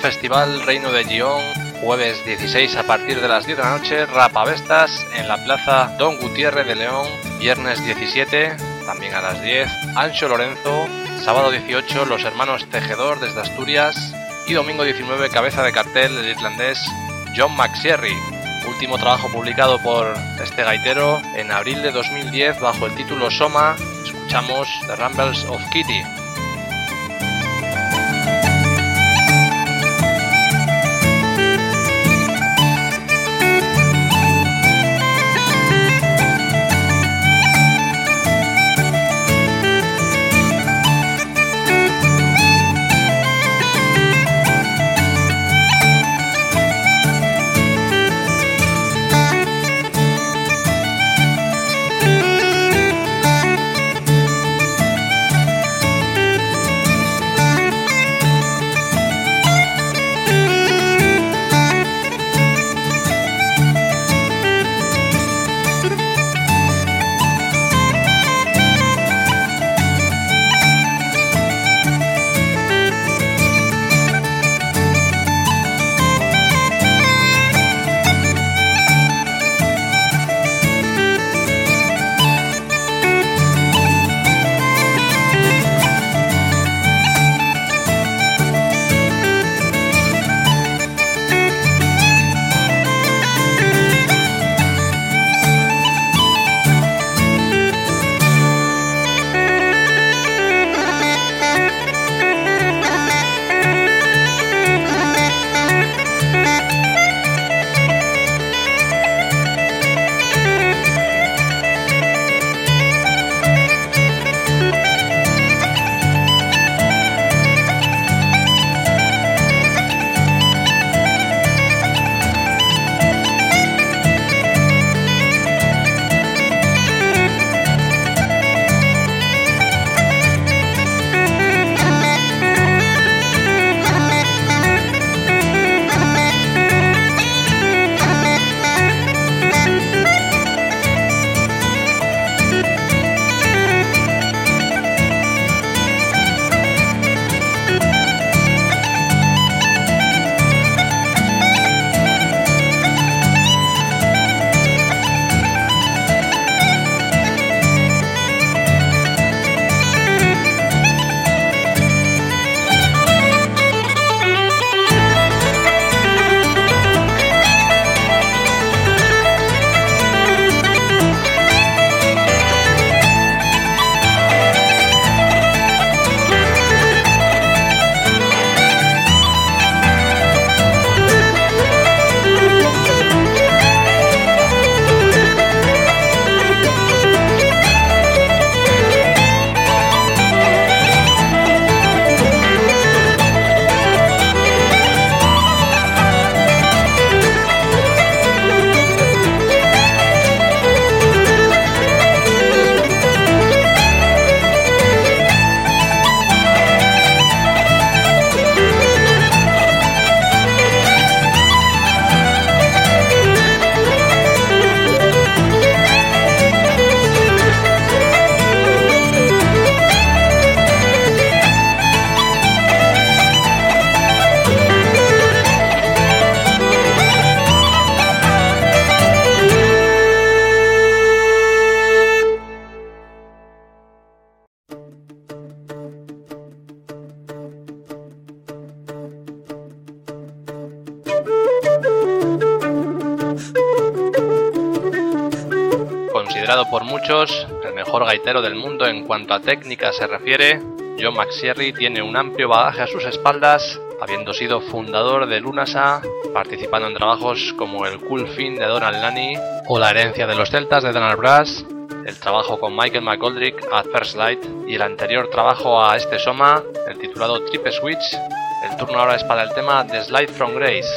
Festival Reino de Gion, jueves 16 a partir de las 10 de la noche, Rapavestas en la Plaza Don Gutiérrez de León, viernes 17, también a las 10, Ancho Lorenzo, sábado 18, Los Hermanos Tejedor desde Asturias y domingo 19, cabeza de cartel el irlandés John McSherry, último trabajo publicado por este gaitero en abril de 2010 bajo el título Soma, escuchamos The Rumbles of Kitty. Por muchos el mejor gaitero del mundo en cuanto a técnica se refiere, John McSherry tiene un amplio bagaje a sus espaldas habiendo sido fundador de Lunasa, participando en trabajos como el Cool Fin de Donald Lani o La herencia de los celtas de Donald Brass, el trabajo con Michael McGoldrick at First Light y el anterior trabajo a este Soma, el titulado Trip Switch. El turno ahora es para el tema The Slide from Grace.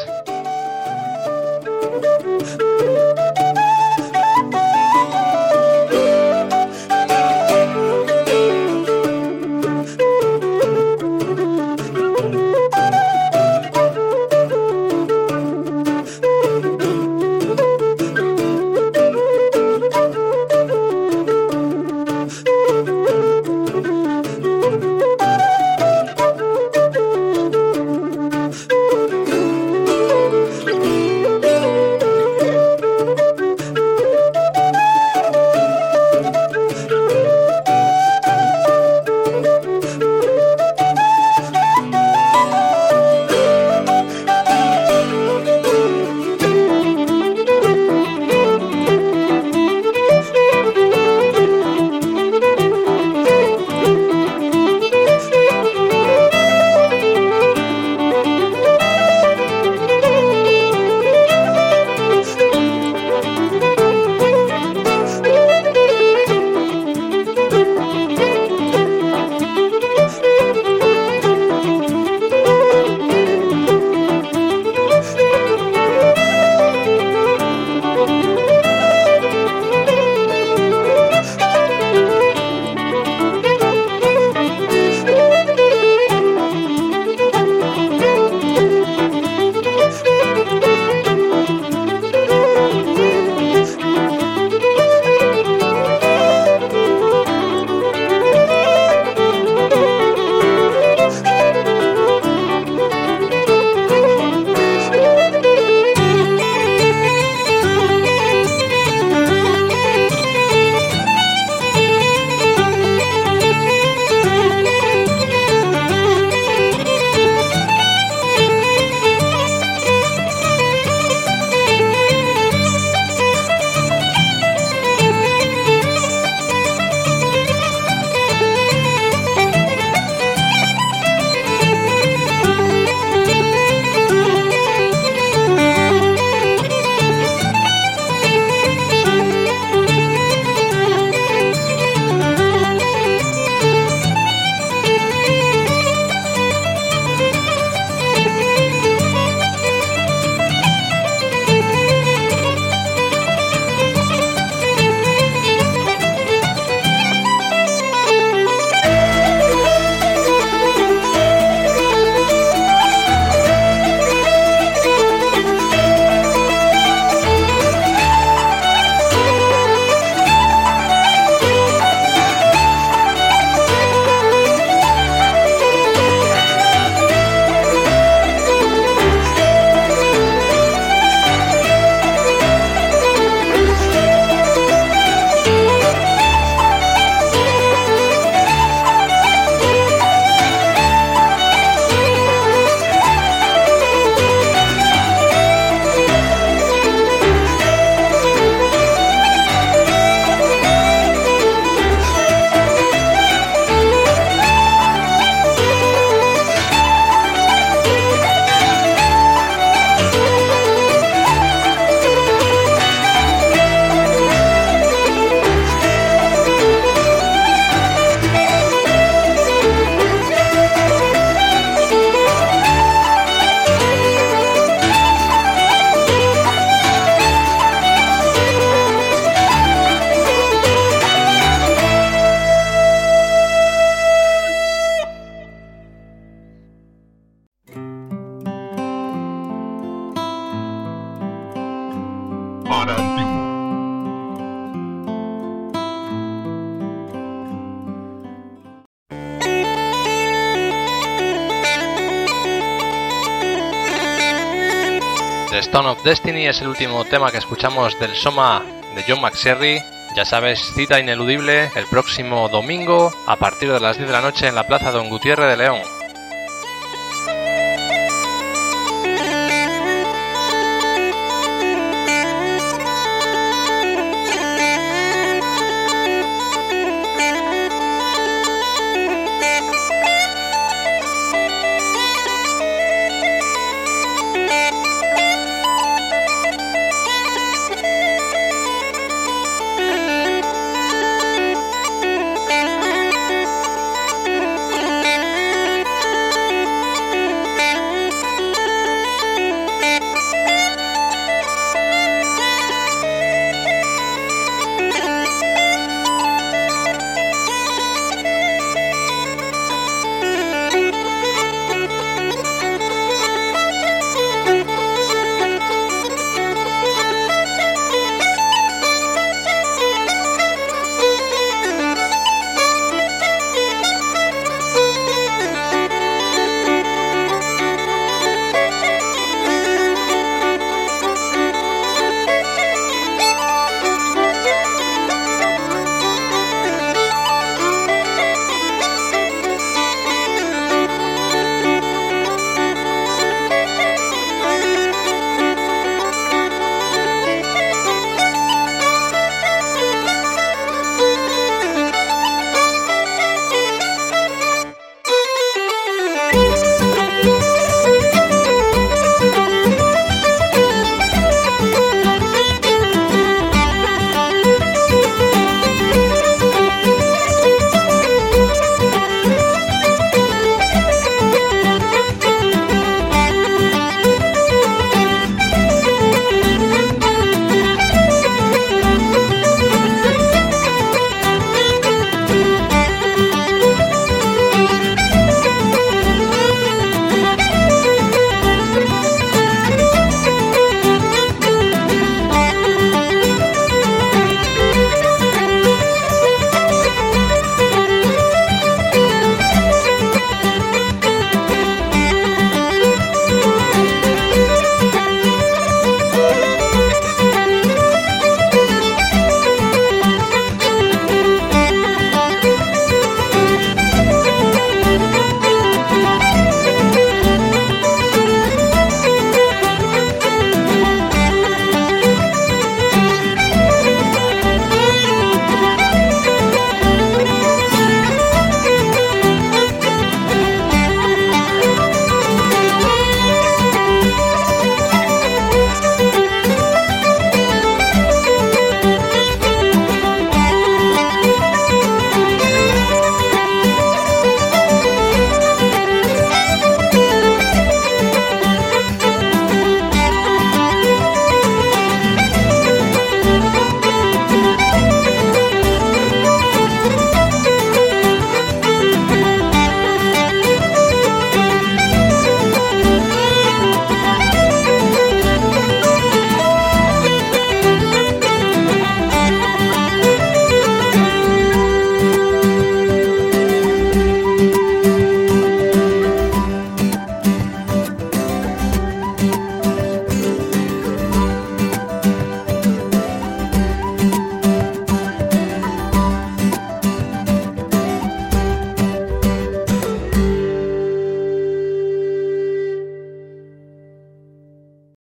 Stone of Destiny es el último tema que escuchamos del Soma de John McSherry. Ya sabes, cita ineludible el próximo domingo a partir de las 10 de la noche en la Plaza Don Gutiérrez de León.